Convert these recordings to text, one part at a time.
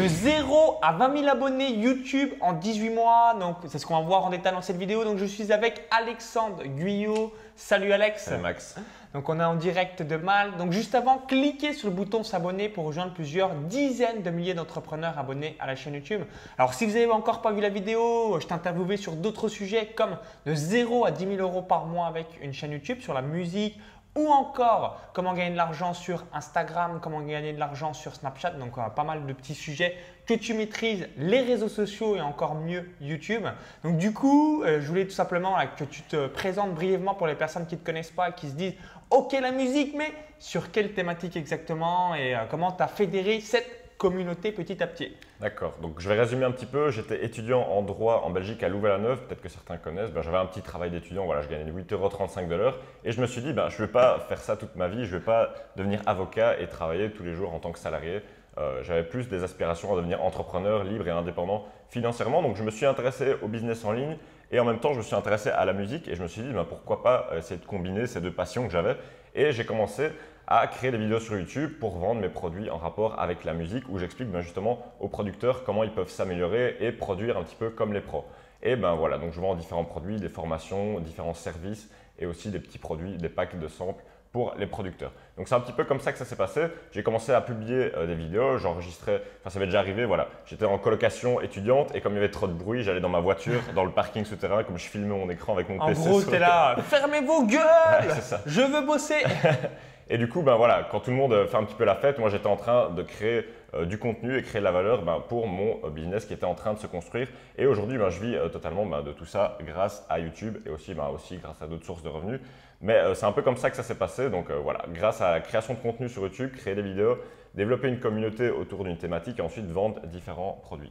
De 0 à 20 000 abonnés YouTube en 18 mois. Donc, c'est ce qu'on va voir en détail dans cette vidéo. Donc, je suis avec Alexandre Guyot. Salut Alex. Salut Max. Donc, on est en direct de Mal. Donc, juste avant, cliquez sur le bouton s'abonner pour rejoindre plusieurs dizaines de milliers d'entrepreneurs abonnés à la chaîne YouTube. Alors, si vous n'avez encore pas vu la vidéo, je t'ai interviewé sur d'autres sujets comme de 0 à 10 000 euros par mois avec une chaîne YouTube sur la musique ou encore comment gagner de l'argent sur Instagram, comment gagner de l'argent sur Snapchat. Donc, pas mal de petits sujets que tu maîtrises, les réseaux sociaux et encore mieux YouTube. Donc, du coup, euh, je voulais tout simplement que tu te présentes brièvement pour les personnes qui ne te connaissent pas et qui se disent Ok, la musique, mais sur quelle thématique exactement et euh, comment tu as fédéré cette communauté petit à petit. D'accord, donc je vais résumer un petit peu. J'étais étudiant en droit en Belgique à Louvain-la-Neuve, peut-être que certains connaissent. Ben, J'avais un petit travail d'étudiant, voilà, je gagnais 8,35€ de l'heure. Et je me suis dit, ben, je ne vais pas faire ça toute ma vie, je ne vais pas devenir avocat et travailler tous les jours en tant que salarié. Euh, J'avais plus des aspirations à devenir entrepreneur, libre et indépendant financièrement. Donc je me suis intéressé au business en ligne et en même temps je me suis intéressé à la musique et je me suis dit, ben, pourquoi pas essayer de combiner ces deux passions que j'avais. Et j'ai commencé à créer des vidéos sur YouTube pour vendre mes produits en rapport avec la musique où j'explique ben, justement aux producteurs comment ils peuvent s'améliorer et produire un petit peu comme les pros. Et ben voilà, donc je vends différents produits, des formations, différents services et aussi des petits produits, des packs de samples pour les producteurs. Donc c'est un petit peu comme ça que ça s'est passé. J'ai commencé à publier euh, des vidéos, j'enregistrais, enfin ça m'est déjà arrivé, voilà. J'étais en colocation étudiante et comme il y avait trop de bruit, j'allais dans ma voiture, dans le parking souterrain, comme je filmais mon écran avec mon PC. En gros, t'es là, fermez vos gueules, je veux bosser. Et du coup, ben voilà, quand tout le monde fait un petit peu la fête, moi j'étais en train de créer euh, du contenu et créer de la valeur ben, pour mon euh, business qui était en train de se construire. Et aujourd'hui, ben, je vis euh, totalement ben, de tout ça grâce à YouTube et aussi, ben, aussi grâce à d'autres sources de revenus. Mais c'est un peu comme ça que ça s'est passé. Donc voilà, grâce à la création de contenu sur YouTube, créer des vidéos, développer une communauté autour d'une thématique et ensuite vendre différents produits.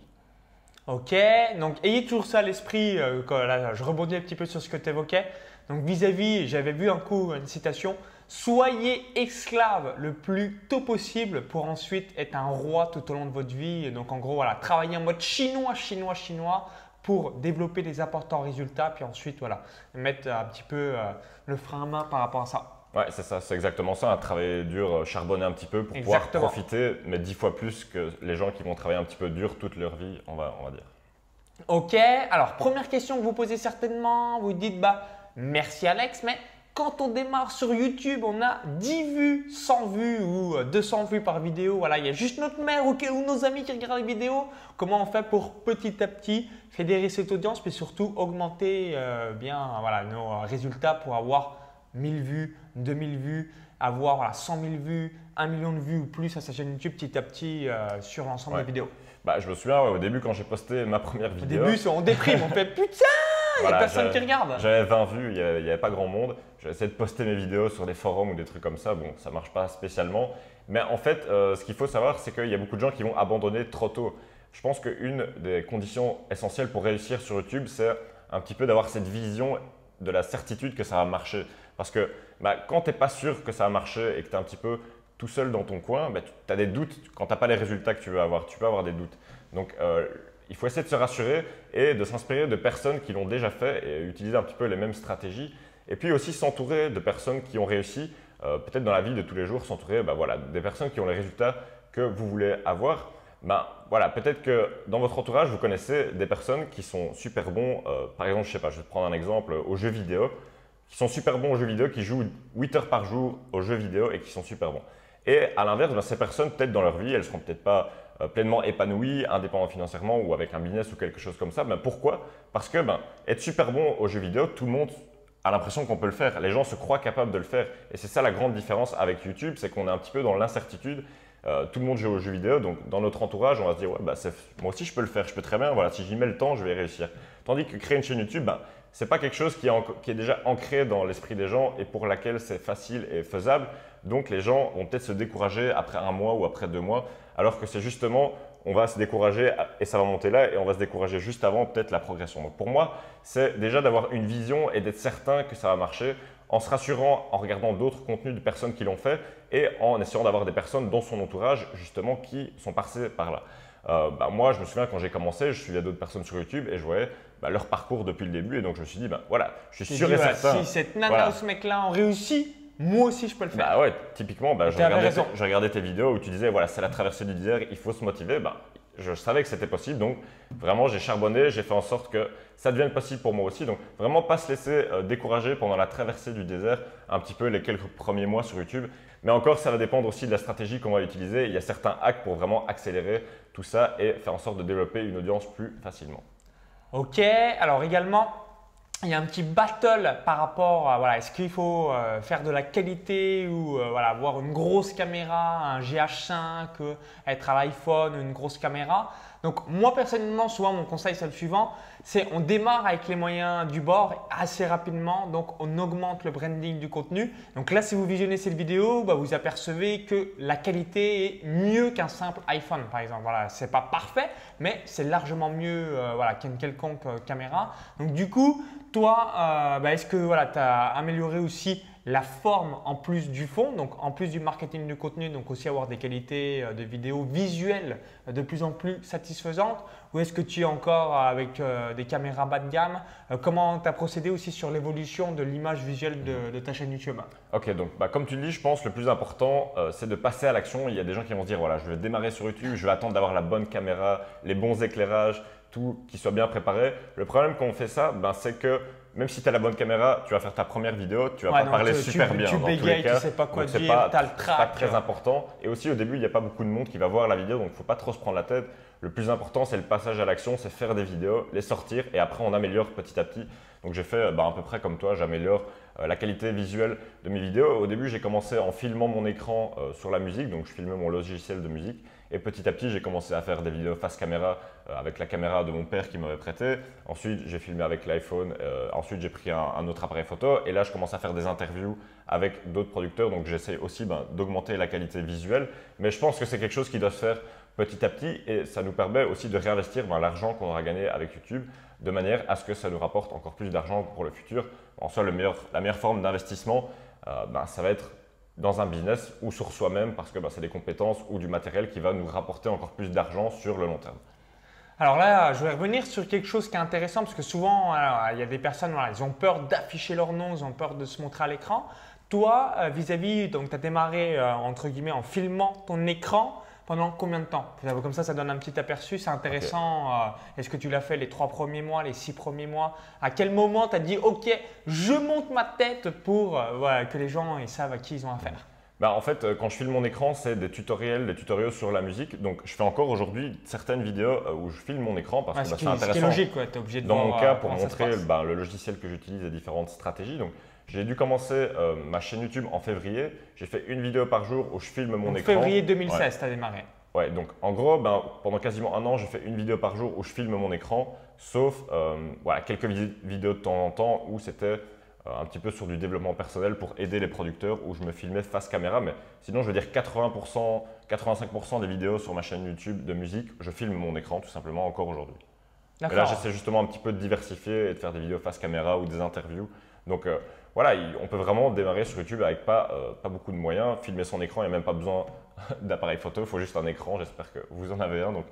Ok, donc ayez toujours ça à l'esprit. je rebondis un petit peu sur ce que tu évoquais. Donc vis-à-vis, j'avais vu un coup une citation Soyez esclave le plus tôt possible pour ensuite être un roi tout au long de votre vie. donc en gros, voilà, travailler en mode chinois, chinois, chinois pour développer des importants résultats, puis ensuite voilà, mettre un petit peu euh, le frein à main par rapport à ça. Ouais, c'est ça, c'est exactement ça. Travailler dur, euh, charbonner un petit peu pour pouvoir profiter, mais dix fois plus que les gens qui vont travailler un petit peu dur toute leur vie, on va, on va dire. Ok, alors première question que vous posez certainement, vous dites bah merci Alex, mais quand on démarre sur YouTube, on a 10 vues, 100 vues ou 200 euh, vues par vidéo. Voilà, il y a juste notre mère ou, nos amis qui regardent les vidéos. Comment on fait pour petit à petit fédérer cette audience, mais surtout augmenter euh, bien voilà, nos résultats pour avoir 1000 vues, 2000 vues, avoir voilà, 100 000 vues, 1 million de vues ou plus à sa chaîne YouTube petit à petit euh, sur l'ensemble des vidéos. Bah, je me souviens au début quand j'ai posté ma première vidéo. Au début, on déprime, on fait putain il n'y a personne qui regarde. J'avais 20 vues, il n'y avait, pas grand monde. J'ai essayé de poster mes vidéos sur des forums ou des trucs comme ça. Bon, ça ne marche pas spécialement. Mais en fait, euh, ce qu'il faut savoir, c'est qu'il y a beaucoup de gens qui vont abandonner trop tôt. Je pense qu'une des conditions essentielles pour réussir sur YouTube, c'est un petit peu d'avoir cette vision de la certitude que ça va marcher. Parce que bah, quand tu n'es pas sûr que ça va marcher et que tu es un petit peu tout seul dans ton coin, bah, tu as des doutes quand tu n'as pas les résultats que tu veux avoir. Tu peux avoir des doutes. Donc, euh, il faut essayer de se rassurer et de s'inspirer de personnes qui l'ont déjà fait et utiliser un petit peu les mêmes stratégies. Et puis aussi s'entourer de personnes qui ont réussi, euh, peut-être dans la vie de tous les jours, s'entourer bah voilà, des personnes qui ont les résultats que vous voulez avoir. Ben, voilà, peut-être que dans votre entourage, vous connaissez des personnes qui sont super bons. Euh, par exemple, je sais pas, je vais prendre un exemple aux jeux vidéo, qui sont super bons aux jeux vidéo, qui jouent 8 heures par jour aux jeux vidéo et qui sont super bons. Et à l'inverse, ben, ces personnes, peut-être dans leur vie, elles seront peut-être pas pleinement épanoui, indépendant financièrement ou avec un business ou quelque chose comme ça. Ben, pourquoi? Parce que ben, être super bon aux jeux vidéo, tout le monde a l'impression qu'on peut le faire. Les gens se croient capables de le faire. Et c'est ça la grande différence avec YouTube, c'est qu'on est un petit peu dans l'incertitude. Euh, tout le monde joue aux jeux vidéo, donc dans notre entourage, on va se dire ouais, bah, moi aussi je peux le faire, je peux très bien. Voilà, si j'y mets le temps, je vais réussir. Tandis que créer une chaîne YouTube, ben, c'est pas quelque chose qui est, qui est déjà ancré dans l'esprit des gens et pour laquelle c'est facile et faisable. Donc les gens vont peut-être se décourager après un mois ou après deux mois, alors que c'est justement, on va se décourager et ça va monter là et on va se décourager juste avant peut-être la progression. Donc pour moi, c'est déjà d'avoir une vision et d'être certain que ça va marcher en se rassurant en regardant d'autres contenus de personnes qui l'ont fait et en essayant d'avoir des personnes dans son entourage justement qui sont passées par là. Euh, bah, moi, je me souviens quand j'ai commencé, je suivais d'autres personnes sur YouTube et je voyais bah, leur parcours depuis le début. Et donc, je me suis dit, bah, voilà, je suis sûr et certain. Si cette nana ou ce mec-là ont réussi, moi aussi je peux le faire. Bah ouais, typiquement, bah, je, regardais tes, tes vidéos où tu disais, voilà, c'est la traversée du désert, il faut se motiver. Bah, je savais que c'était possible. Donc, vraiment, j'ai charbonné, j'ai fait en sorte que ça devienne possible pour moi aussi. Donc, vraiment, pas se laisser euh, décourager pendant la traversée du désert, un petit peu les quelques premiers mois sur YouTube. Mais encore, ça va dépendre aussi de la stratégie qu'on va utiliser. Il y a certains hacks pour vraiment accélérer tout ça et faire en sorte de développer une audience plus facilement. Ok, alors également, il y a un petit battle par rapport à voilà, est-ce qu'il faut euh, faire de la qualité ou euh, voilà, avoir une grosse caméra, un GH5, euh, être à l'iPhone, une grosse caméra. Donc moi personnellement, souvent mon conseil c'est le suivant, c'est on démarre avec les moyens du bord assez rapidement, donc on augmente le branding du contenu. Donc là, si vous visionnez cette vidéo, bah, vous apercevez que la qualité est mieux qu'un simple iPhone par exemple. Voilà, c'est pas parfait, mais c'est largement mieux voilà, qu'une quelconque caméra. Donc du coup, toi, euh, bah, est-ce que voilà, tu as amélioré aussi la forme en plus du fond, donc en plus du marketing de contenu, donc aussi avoir des qualités euh, de vidéo visuelles euh, de plus en plus satisfaisantes Ou est-ce que tu es encore avec des caméras bas de gamme Comment tu as procédé aussi sur l'évolution de l'image visuelle de, ta chaîne YouTube? Ok, donc bah, comme tu le dis, je pense que le plus important, c'est de passer à l'action. Il y a des gens qui vont se dire, voilà, je vais démarrer sur YouTube, je vais attendre d'avoir la bonne caméra, les bons éclairages, tout qui soit bien préparé. Le problème quand on fait ça, ben, c'est que même si tu as la bonne caméra, tu vas faire ta première vidéo, tu vas pas parler super bien. Tu dans bégayes, tous les cas. tu sais pas quoi dire, tu as le track. pas très important. Et aussi au début, il n'y a pas beaucoup de monde qui va voir la vidéo, donc il ne faut pas trop se prendre la tête. Le plus important, c'est le passage à l'action, c'est faire des vidéos, les sortir et après on améliore petit à petit. Donc j'ai fait ben, à peu près comme toi, j'améliore euh, la qualité visuelle de mes vidéos. Au début, j'ai commencé en filmant mon écran euh, sur la musique, donc je filmais mon logiciel de musique. Et petit à petit, j'ai commencé à faire des vidéos face caméra avec la caméra de mon père qui m'avait prêté. Ensuite, j'ai filmé avec l'iPhone. ensuite, j'ai pris un, autre appareil photo. Et là, je commence à faire des interviews avec d'autres producteurs. Donc, j'essaie aussi ben, d'augmenter la qualité visuelle. Mais je pense que c'est quelque chose qui doit se faire petit à petit et ça nous permet aussi de réinvestir ben, l'argent qu'on aura gagné avec YouTube de manière à ce que ça nous rapporte encore plus d'argent pour le futur. En soi, la meilleure forme d'investissement, euh, ben, ça va être dans un business ou sur soi-même parce que c'est des compétences ou du matériel qui va nous rapporter encore plus d'argent sur le long terme. Alors là, je vais revenir sur quelque chose qui est intéressant parce que souvent, il y a des personnes, voilà, ils ont peur d'afficher leur nom, ils ont peur de se montrer à l'écran. Toi, euh, vis-à-vis, donc tu as démarré euh, entre guillemets en filmant ton écran pendant combien de temps? Comme ça, ça donne un petit aperçu. C'est intéressant. Euh, est-ce que tu l'as fait les trois premiers mois, les six premiers mois? À quel moment tu as dit OK, je monte ma tête pour que les gens ils savent à qui ils ont affaire? Bah, en fait, euh, quand je filme mon écran, c'est des tutoriels, des tutoriels sur la musique. Donc, je fais encore aujourd'hui certaines vidéos où je filme mon écran parce que bah, c'est intéressant. C'est logique, tu es obligé de Dans mon cas, pour montrer bah, le logiciel que j'utilise et différentes stratégies. Donc, j'ai dû commencer euh, ma chaîne YouTube en février. J'ai fait une vidéo par jour où je filme mon écran. Février 2016, tu as démarré. Ouais, donc en gros, ben, pendant quasiment un an, j'ai fait une vidéo par jour où je filme mon écran, sauf euh, voilà, quelques vidéos de temps en temps où c'était euh, un petit peu sur du développement personnel pour aider les producteurs, où je me filmais face caméra. Mais sinon, je veux dire 80%, 85% des vidéos sur ma chaîne YouTube de musique, je filme mon écran tout simplement encore aujourd'hui. Et là, j'essaie justement un petit peu de diversifier et de faire des vidéos face caméra ou des interviews. Donc, voilà, on peut vraiment démarrer sur YouTube avec pas, euh, pas beaucoup de moyens. Filmer son écran, il n'y a même pas besoin d'appareil photo, il faut juste un écran. J'espère que vous en avez un. Donc,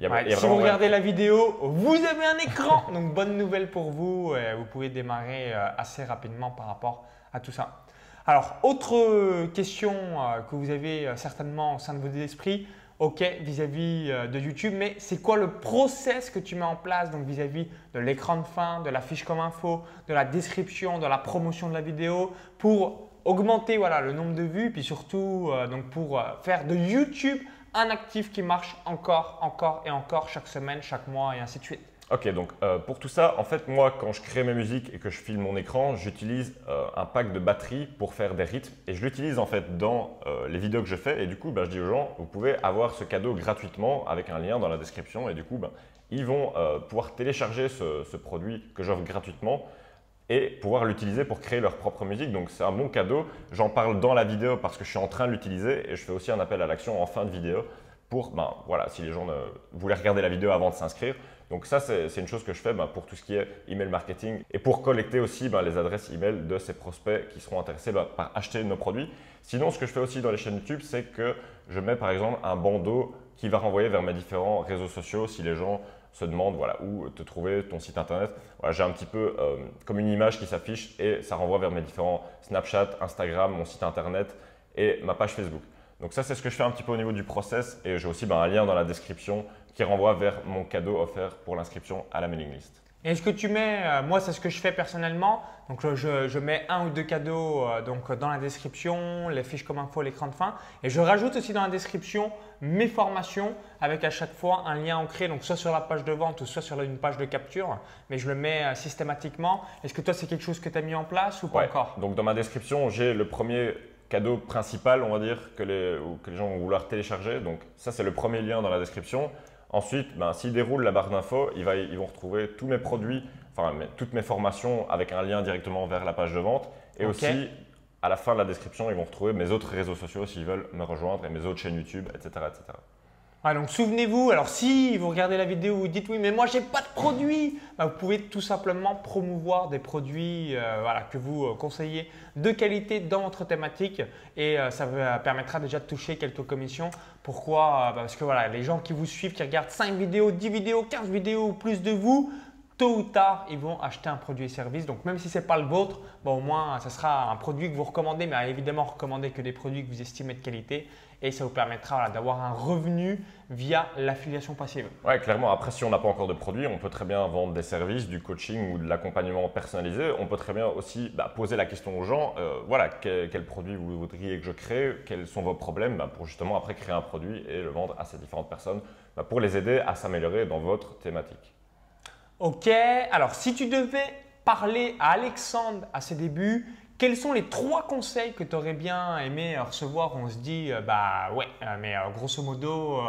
si vous regardez la vidéo, vous avez un écran. donc, bonne nouvelle pour vous. Vous pouvez démarrer euh, assez rapidement par rapport à tout ça. Alors, autre question euh, que vous avez certainement au sein de vos esprits, OK vis-à-vis euh, de YouTube, mais c'est quoi le process que tu mets en place donc vis-à-vis de l'écran de fin, de la fiche comme info, de la description, de la promotion de la vidéo pour augmenter voilà, le nombre de vues, puis surtout euh, donc pour euh, faire de YouTube un actif qui marche encore, encore et encore chaque semaine, chaque mois et ainsi de suite. Ok, donc euh, pour tout ça, en fait, moi, quand je crée mes musiques et que je filme mon écran, j'utilise euh, un pack de batterie pour faire des rythmes et je l'utilise en fait dans euh, les vidéos que je fais. Et du coup, bah, je dis aux gens, vous pouvez avoir ce cadeau gratuitement avec un lien dans la description. Et du coup, bah, ils vont pouvoir télécharger ce, ce produit que j'offre gratuitement et pouvoir l'utiliser pour créer leur propre musique. Donc c'est un bon cadeau. J'en parle dans la vidéo parce que je suis en train de l'utiliser et je fais aussi un appel à l'action en fin de vidéo pour, ben, voilà, si les gens voulaient regarder la vidéo avant de s'inscrire. Donc ça, c'est une chose que je fais ben, pour tout ce qui est email marketing et pour collecter aussi ben, les adresses email de ces prospects qui seront intéressés ben, par acheter nos produits. Sinon, ce que je fais aussi dans les chaînes YouTube, c'est que je mets par exemple un bandeau qui va renvoyer vers mes différents réseaux sociaux si les gens se demandent voilà, où te trouver ton site internet. Voilà, J'ai un petit peu euh, comme une image qui s'affiche et ça renvoie vers mes différents Snapchat, Instagram, mon site internet et ma page Facebook. Donc ça, c'est ce que je fais un petit peu au niveau du process et j'ai aussi ben, un lien dans la description qui renvoie vers mon cadeau offert pour l'inscription à la mailing list. Est-ce que tu mets, euh, moi c'est ce que je fais personnellement, donc je, je mets un ou deux cadeaux euh, donc, dans la description, les fiches comme info, l'écran de fin, et je rajoute aussi dans la description mes formations avec à chaque fois un lien ancré, donc soit sur la page de vente ou soit sur une page de capture, mais je le mets euh, systématiquement. Est-ce que toi c'est quelque chose que tu as mis en place ou pas encore? Donc dans ma description, j'ai le premier cadeau principal, on va dire, que les, que les gens vont vouloir télécharger. Donc ça c'est le premier lien dans la description. Ensuite, ben, s'ils déroulent la barre d'infos, ils, vont retrouver tous mes produits, enfin toutes mes formations avec un lien directement vers la page de vente. Et aussi, à la fin de la description, ils vont retrouver mes autres réseaux sociaux s'ils veulent me rejoindre et mes autres chaînes YouTube, etc. etc. Ah, donc souvenez-vous, alors si vous regardez la vidéo, vous dites oui, mais moi j'ai pas de produit, bah, vous pouvez tout simplement promouvoir des produits euh, que vous euh, conseillez de qualité dans votre thématique. Et euh, ça permettra déjà de toucher quelques commissions. Pourquoi? Parce que voilà, les gens qui vous suivent, qui regardent 5 vidéos, 10 vidéos, 15 vidéos ou plus de vous, tôt ou tard, ils vont acheter un produit et service. Donc, même si ce n'est pas le vôtre, bah, au moins, ce sera un produit que vous recommandez, mais évidemment, recommandez que des produits que vous estimez de qualité et ça vous permettra d'avoir un revenu via l'affiliation passive. Oui, clairement. Après, si on n'a pas encore de produit, on peut très bien vendre des services, du coaching ou de l'accompagnement personnalisé. On peut très bien aussi bah, poser la question aux gens, euh, voilà, quel, produit vous voudriez que je crée, quels sont vos problèmes, bah, pour justement après créer un produit et le vendre à ces différentes personnes, pour les aider à s'améliorer dans votre thématique. Ok, alors si tu devais parler à Alexandre à ses débuts, quels sont les trois conseils que tu aurais bien aimé recevoir On se dit, euh, bah ouais, euh, mais euh, grosso modo,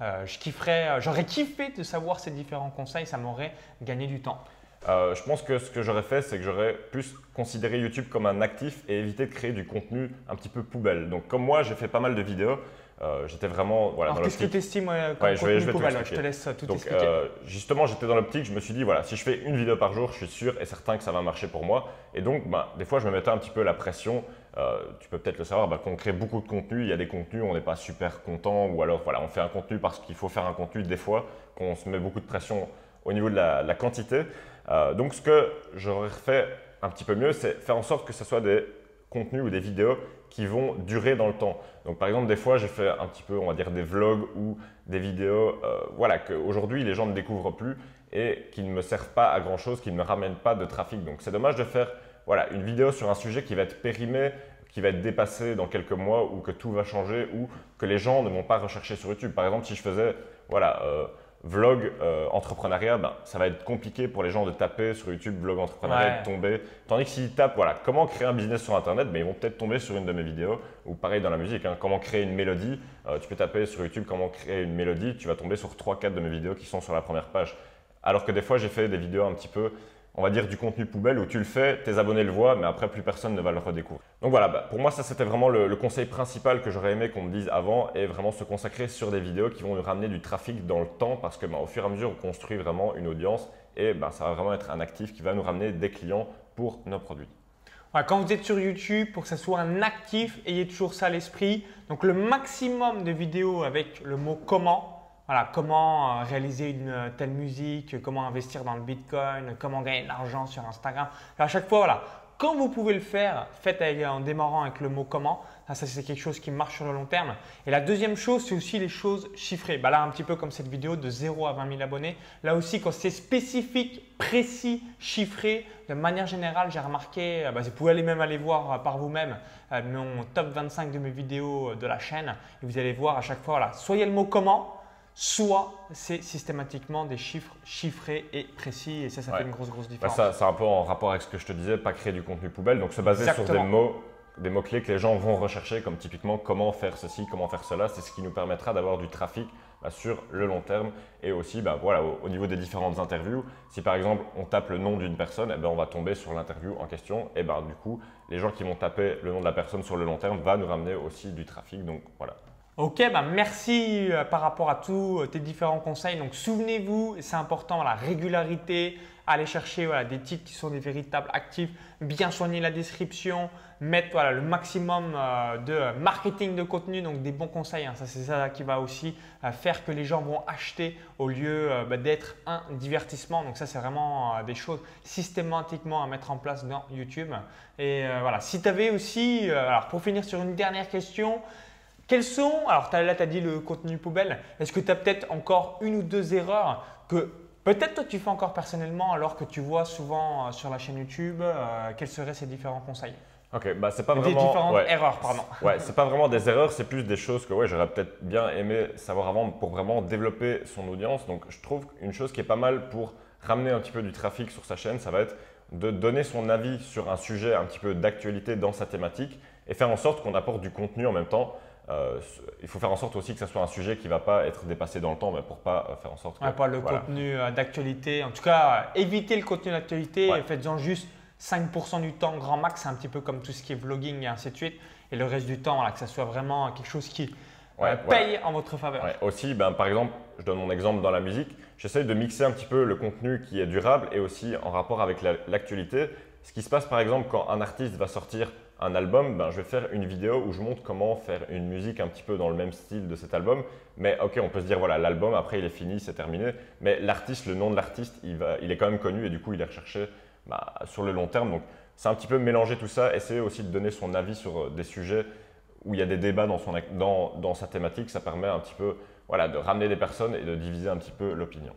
je kifferais, j'aurais kiffé de savoir ces différents conseils, ça m'aurait gagné du temps. Je pense que ce que j'aurais fait, c'est que j'aurais plus considéré YouTube comme un actif et éviter de créer du contenu un petit peu poubelle. Donc comme moi, j'ai fait pas mal de vidéos, euh, j'étais vraiment voilà, Alors, qu'est-ce que tu estimes comme je, vais, je, je te laisse tout Donc, euh, justement, j'étais dans l'optique, je me suis dit, voilà, si je fais une vidéo par jour, je suis sûr et certain que ça va marcher pour moi. Et donc, bah, des fois, je me mettais un petit peu la pression. Euh, tu peux peut-être le savoir, bah, qu'on crée beaucoup de contenu. Il y a des contenus, on n'est pas super content. Ou alors, voilà, on fait un contenu parce qu'il faut faire un contenu des fois, qu'on se met beaucoup de pression au niveau de la, la quantité. Donc, ce que j'aurais fait un petit peu mieux, c'est faire en sorte que ce soit des contenus ou des vidéos qui vont durer dans le temps. Donc par exemple, des fois, j'ai fait un petit peu, on va dire, des vlogs ou des vidéos, euh, voilà, qu'aujourd'hui, les gens ne découvrent plus et qui ne me servent pas à grand-chose, qui ne me ramènent pas de trafic. Donc c'est dommage de faire voilà, une vidéo sur un sujet qui va être périmé, qui va être dépassé dans quelques mois ou que tout va changer ou que les gens ne vont pas rechercher sur YouTube. Par exemple, si je faisais, voilà, euh, vlog euh, entrepreneuriat, ben, ça va être compliqué pour les gens de taper sur YouTube vlog entrepreneuriat de tomber. Tandis que s'ils tapent voilà, comment créer un business sur Internet, ben, ils vont peut-être tomber sur une de mes vidéos. Ou pareil dans la musique, hein, comment créer une mélodie. Euh, tu peux taper sur YouTube comment créer une mélodie, tu vas tomber sur 3-4 de mes vidéos qui sont sur la première page. Alors que des fois, j'ai fait des vidéos un petit peu on va dire, du contenu poubelle où tu le fais, tes abonnés le voient, mais après, plus personne ne va le redécouvrir. Donc voilà, bah, pour moi, ça, c'était vraiment le, conseil principal que j'aurais aimé qu'on me dise avant et vraiment se consacrer sur des vidéos qui vont nous ramener du trafic dans le temps parce que bah, au fur et à mesure, on construit vraiment une audience et bah, ça va vraiment être un actif qui va nous ramener des clients pour nos produits. Quand vous êtes sur YouTube, pour que ça soit un actif, ayez toujours ça à l'esprit. Donc le maximum de vidéos avec le mot comment, voilà, comment euh, réaliser une euh, telle musique, comment investir dans le Bitcoin, comment gagner de l'argent sur Instagram. à chaque fois, voilà, quand vous pouvez le faire, faites en démarrant avec le mot comment. Ça, c'est quelque chose qui marche sur le long terme. Et la deuxième chose, c'est aussi les choses chiffrées. Bah là, un petit peu comme cette vidéo de 0 à 20 000 abonnés. Là aussi, quand c'est spécifique, précis, chiffré, de manière générale, j'ai remarqué, euh, bah, vous pouvez aller même aller voir par vous-même mon top 25 de mes vidéos de la chaîne. Et vous allez voir à chaque fois, voilà, soyez le mot comment soit c'est systématiquement des chiffres chiffrés et précis et ça, ça fait une grosse, grosse bah, différence. ça, c'est un peu en rapport avec ce que je te disais, pas créer du contenu poubelle, donc se baser sur des mots, des mots-clés que les gens vont rechercher, comme typiquement comment faire ceci, comment faire cela, c'est ce qui nous permettra d'avoir du trafic bah, sur le long terme et aussi bah, voilà, au, niveau des différentes interviews. Si par exemple on tape le nom d'une personne, eh ben, on va tomber sur l'interview en question et ben, du coup les gens qui vont taper le nom de la personne sur le long terme va nous ramener aussi du trafic. Donc voilà, Ok, bah merci euh, par rapport à tous euh, tes différents conseils. Donc souvenez-vous, c'est important, la régularité, aller chercher des titres qui sont des véritables actifs, bien soigner la description, mettre le maximum euh, de marketing de contenu, donc des bons conseils. Hein. Ça, c'est ça qui va aussi faire que les gens vont acheter au lieu bah, d'être un divertissement. Donc ça, c'est vraiment des choses systématiquement à mettre en place dans YouTube. Et voilà, si tu avais aussi, alors pour finir sur une dernière question, Quels sont, alors là tu as dit le contenu poubelle, est-ce que tu as peut-être encore une ou deux erreurs que peut-être toi tu fais encore personnellement alors que tu vois souvent euh, sur la chaîne YouTube euh, Quels seraient ces différents conseils? Ok, bah c'est pas Des vraiment. différentes ouais. erreurs, pardon. Ouais, c'est pas vraiment des erreurs, c'est plus des choses que ouais, j'aurais peut-être bien aimé savoir avant pour vraiment développer son audience. Donc je trouve qu'une chose qui est pas mal pour ramener un petit peu du trafic sur sa chaîne, ça va être de donner son avis sur un sujet un petit peu d'actualité dans sa thématique et faire en sorte qu'on apporte du contenu en même temps. Euh, il faut faire en sorte aussi que ce soit un sujet qui ne va pas être dépassé dans le temps, mais pour pas euh, faire en sorte que. Ouais, pas le voilà. contenu euh, d'actualité. En tout cas, évitez le contenu d'actualité Ouais. et faites-en juste 5% du temps grand max. C'est un petit peu comme tout ce qui est vlogging et ainsi de suite. Et le reste du temps, voilà, que ça soit vraiment quelque chose qui Ouais, euh, paye en votre faveur. Aussi, ben, par exemple, je donne mon exemple dans la musique, j'essaye de mixer un petit peu le contenu qui est durable et aussi en rapport avec la- l'actualité. Ce qui se passe par exemple quand un artiste va sortir un album, ben, je vais faire une vidéo où je montre comment faire une musique un petit peu dans le même style de cet album. Mais ok, on peut se dire voilà, l'album après il est fini, c'est terminé. Mais l'artiste, le nom de l'artiste, il, il est quand même connu et du coup il est recherché bah, sur le long terme. Donc c'est un petit peu mélanger tout ça, essayer aussi de donner son avis sur euh, des sujets où il y a des débats dans, son, dans, dans sa thématique, ça permet un petit peu voilà, de ramener des personnes et de diviser un petit peu l'opinion.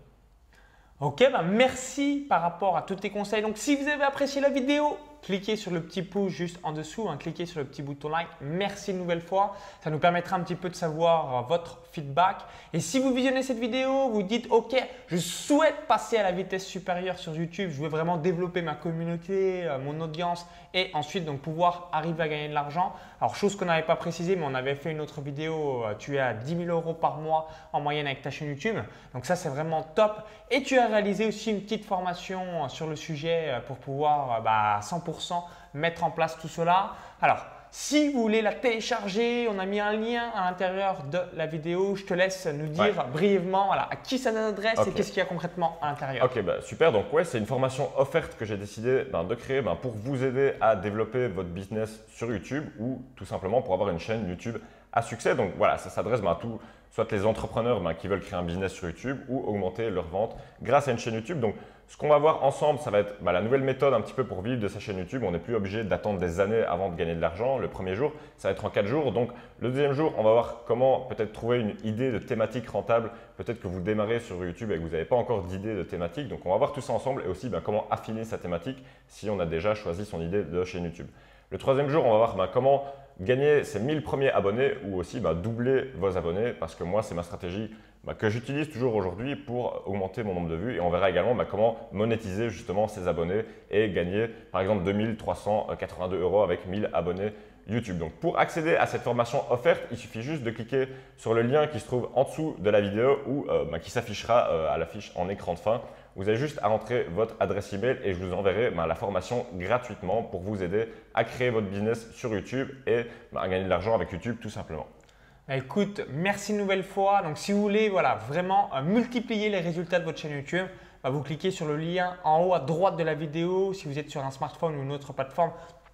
Ok, ben merci par rapport à tous tes conseils. Donc, si vous avez apprécié la vidéo, cliquez sur le petit pouce juste en dessous, hein, cliquez sur le petit bouton like. Merci une nouvelle fois. Ça nous permettra un petit peu de savoir euh, votre feedback. Et si vous visionnez cette vidéo, vous dites OK, je souhaite passer à la vitesse supérieure sur YouTube. Je veux vraiment développer ma communauté, euh, mon audience et ensuite donc pouvoir arriver à gagner de l'argent. Alors, chose qu'on n'avait pas précisé, mais on avait fait une autre vidéo. euh, Tu es à 10 000 euros par mois en moyenne avec ta chaîne YouTube. Donc, ça, c'est vraiment top. Et tu as réalisé aussi une petite formation sur le sujet pour pouvoir bah, à 100% mettre en place tout cela. Alors, si vous voulez la télécharger, on a mis un lien à l'intérieur de la vidéo. Je te laisse nous dire Ouais. brièvement voilà, à qui ça s'adresse et Ok. qu'est-ce qu'il y a concrètement à l'intérieur. Ok, bah, super. Donc, ouais, c'est une formation offerte que j'ai décidé ben, de créer ben, pour vous aider à développer votre business sur YouTube ou tout simplement pour avoir une chaîne YouTube à succès. Donc, voilà, ça s'adresse ben, à tous, soit les entrepreneurs ben, qui veulent créer un business sur YouTube ou augmenter leurs ventes grâce à une chaîne YouTube. Donc, ce qu'on va voir ensemble, ça va être ben, la nouvelle méthode un petit peu pour vivre de sa chaîne YouTube. On n'est plus obligé d'attendre des années avant de gagner de l'argent. Le premier jour, ça va être en 4 jours. Donc, le deuxième jour, on va voir comment peut-être trouver une idée de thématique rentable. Peut-être que vous démarrez sur YouTube et que vous n'avez pas encore d'idée de thématique. Donc, on va voir tout ça ensemble et aussi ben, comment affiner sa thématique si on a déjà choisi son idée de chaîne YouTube. Le troisième jour, on va voir comment gagner ses 1000 premiers abonnés ou aussi ben, doubler vos abonnés parce que moi, c'est ma stratégie ben, que j'utilise toujours aujourd'hui pour augmenter mon nombre de vues et on verra également ben, comment monétiser justement ces abonnés et gagner par exemple 2382 euros avec 1000 abonnés YouTube. Donc pour accéder à cette formation offerte, il suffit juste de cliquer sur le lien qui se trouve en dessous de la vidéo ou euh, qui s'affichera euh, à l'affiche en écran de fin. Vous avez juste à rentrer votre adresse email et je vous enverrai ben, la formation gratuitement pour vous aider à créer votre business sur YouTube et ben, à gagner de l'argent avec YouTube tout simplement. Bah, Écoute, merci une nouvelle fois. Donc, si vous voulez voilà, vraiment euh, multiplier les résultats de votre chaîne YouTube, bah, vous cliquez sur le lien en haut à droite de la vidéo. Si vous êtes sur un smartphone ou une autre plateforme,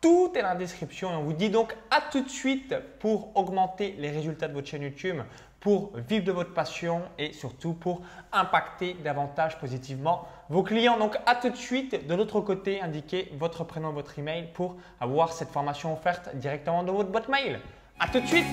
tout est dans la description. Et on vous dit donc à tout de suite pour augmenter les résultats de votre chaîne YouTube, pour vivre de votre passion et surtout pour impacter davantage positivement vos clients. Donc, à tout de suite. De l'autre côté, indiquez votre prénom, votre email pour avoir cette formation offerte directement dans votre boîte mail. À tout de suite